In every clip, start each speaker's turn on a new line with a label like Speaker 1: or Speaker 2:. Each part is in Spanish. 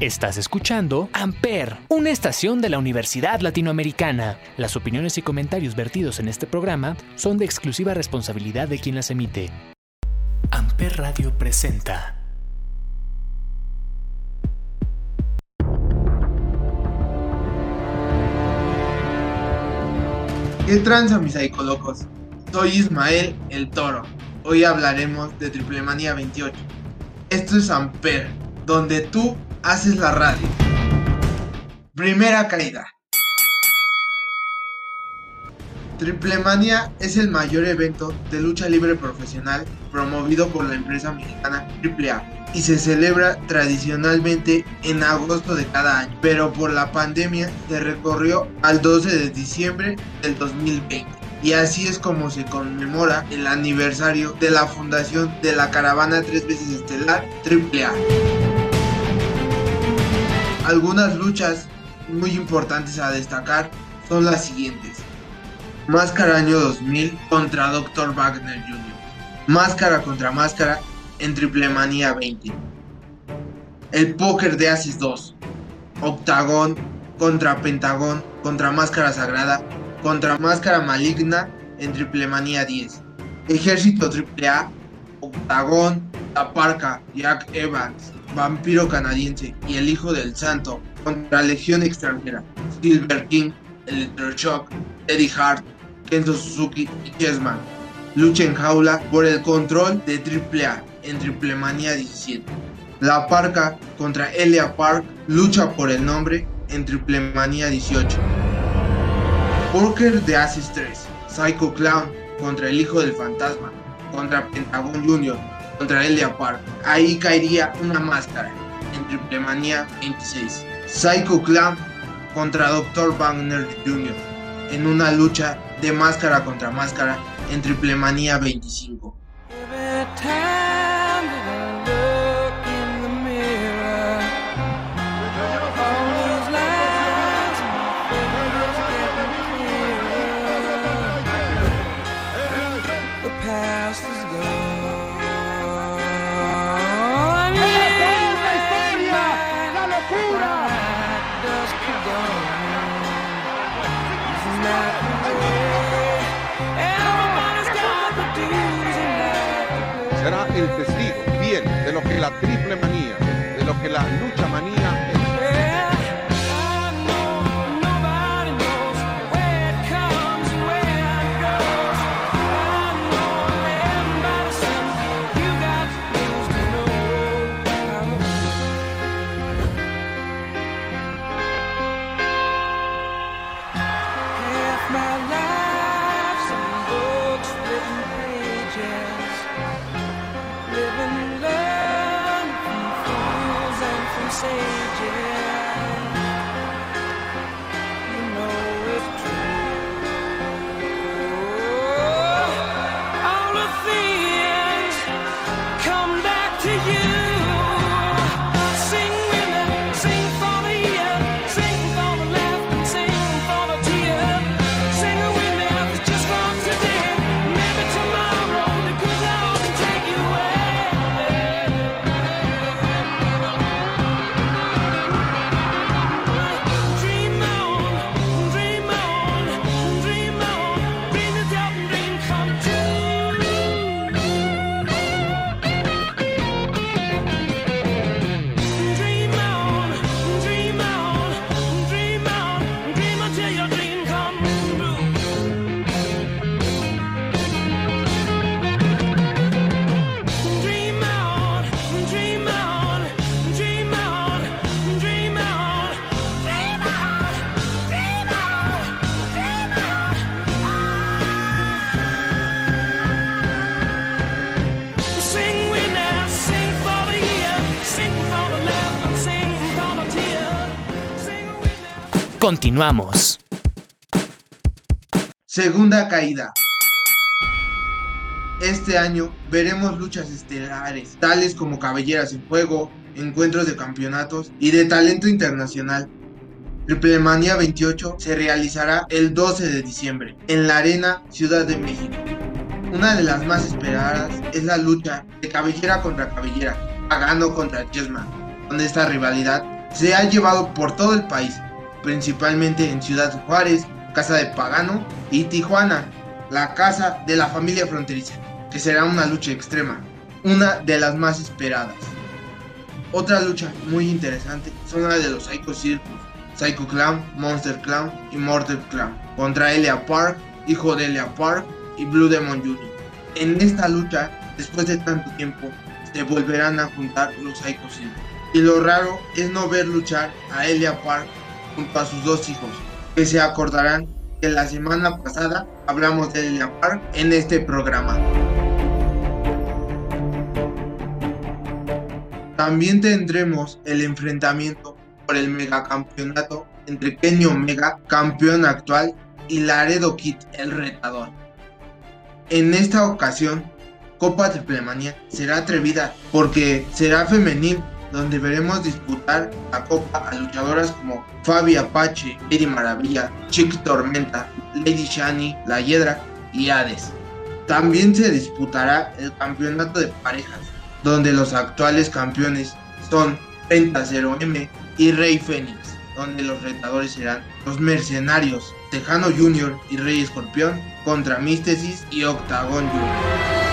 Speaker 1: Estás escuchando Amper, una estación de la Universidad Latinoamericana. Las opiniones y comentarios vertidos en este programa son de exclusiva responsabilidad de quien las emite. Amper Radio presenta.
Speaker 2: ¿Qué tranza mis psicolocos? Soy Ismael el Toro. Hoy hablaremos de Triple Manía 28. Esto es Amper, donde tú haces la radio. Primera caída. Triplemania es el mayor evento de lucha libre profesional promovido por la empresa mexicana AAA y se celebra tradicionalmente en agosto de cada año, pero por la pandemia se recorrió al 12 de diciembre del 2020 y así es como se conmemora el aniversario de la fundación de la caravana tres veces estelar AAA. Algunas luchas muy importantes a destacar son las siguientes. Máscara año 2000 contra Dr. Wagner Jr. Máscara contra máscara en Triple Manía 20. El póker de Asis 2. Octagón contra Pentagón contra Máscara Sagrada contra Máscara Maligna en Triple Manía 10. Ejército AAA, Octagón, Taparca, Jack Evans, Vampiro Canadiense y el Hijo del Santo contra Legión Extranjera, Silver King, Electroshock, Eddie Hart, Kenzo Suzuki y Chessman. Lucha en jaula por el control de AAA en Triple Manía 17. La Parca contra Elia Park lucha por el nombre en Triple Manía 18. Poker de Asis 3. Psycho Clown contra el Hijo del Fantasma. Contra Pentagon Jr. Contra Elia Park. Ahí caería una máscara en Triple Manía 26. Psycho Clown contra Dr. Wagner Jr. en una lucha de máscara contra máscara en Triple Manía 25.
Speaker 3: same.
Speaker 1: Continuamos.
Speaker 2: Segunda caída. Este año veremos luchas estelares, tales como cabelleras en juego, encuentros de campeonatos y de talento internacional. Triple Manía 28 se realizará el 12 de diciembre en la Arena Ciudad de México. Una de las más esperadas es la lucha de cabellera contra cabellera, pagando contra Chessman. Con esta rivalidad se ha llevado por todo el país, principalmente en Ciudad Juárez, Casa de Pagano y Tijuana, la casa de la familia fronteriza, que será una lucha extrema, una de las más esperadas. Otra lucha muy interesante son la de los Psycho Circus, Psycho Clown, Monster Clown y Mortal Clown, contra Elia Park, hijo de Elia Park y Blue Demon Jr. En esta lucha, después de tanto tiempo, se volverán a juntar los Psycho Circus. Y lo raro es no ver luchar a Elia Park junto a sus dos hijos, que se acordarán que la semana pasada hablamos de Elia Park en este programa. También tendremos el enfrentamiento por el megacampeonato entre Kenny Omega, campeón actual, y Laredo Kid, el retador. En esta ocasión, Copa Triplemania será atrevida porque será femenil donde veremos disputar la copa a luchadoras como Fabi Apache, Lady Maravilla, Chick Tormenta, Lady Shani, La Hiedra y Hades. También se disputará el campeonato de parejas, donde los actuales campeones son Penta 0M y Rey Fénix, donde los retadores serán los mercenarios Tejano Jr. y Rey Escorpión contra Místesis y Octagon Jr.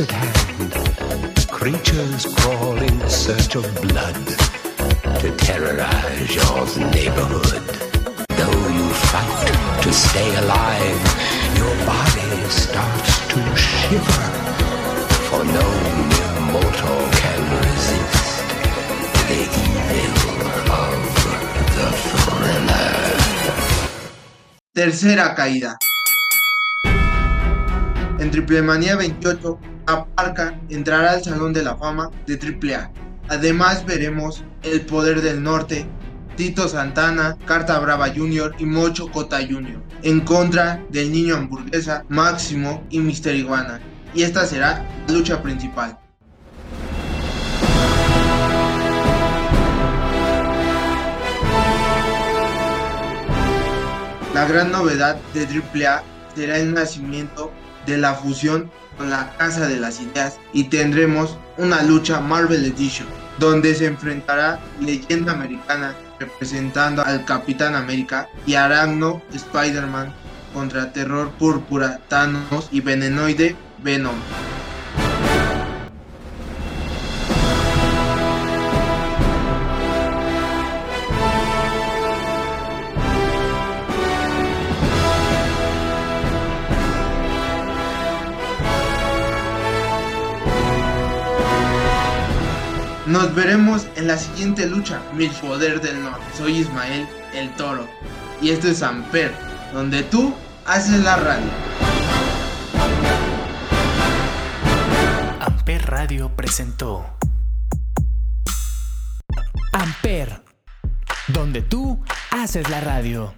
Speaker 4: at hand. Creatures crawl in search of blood to terrorize your neighborhood. Though you fight to stay alive, your body starts to shiver. For no mere mortal can resist the evil of the thriller.
Speaker 2: Tercera caída. En Triple Manía 28 La Parca entrará al Salón de la Fama de AAA. Además veremos El Poder del Norte, Tito Santana, Carta Brava Jr. y Mocho Cota Jr. en contra del niño hamburguesa, Máximo y Mister Iguana. Y esta será la lucha principal. La gran novedad de AAA será el nacimiento de la fusión con la Casa de las Ideas y tendremos una lucha Marvel Edition, donde se enfrentará Leyenda Americana representando al Capitán América y Aragno Spider-Man contra Terror Púrpura, Thanos y Venenoide Venom. Nos veremos en la siguiente lucha, Mi Poder del Norte. Soy Ismael el Toro y esto es Amper, donde tú haces la radio.
Speaker 1: Amper Radio presentó Amper, donde tú haces la radio.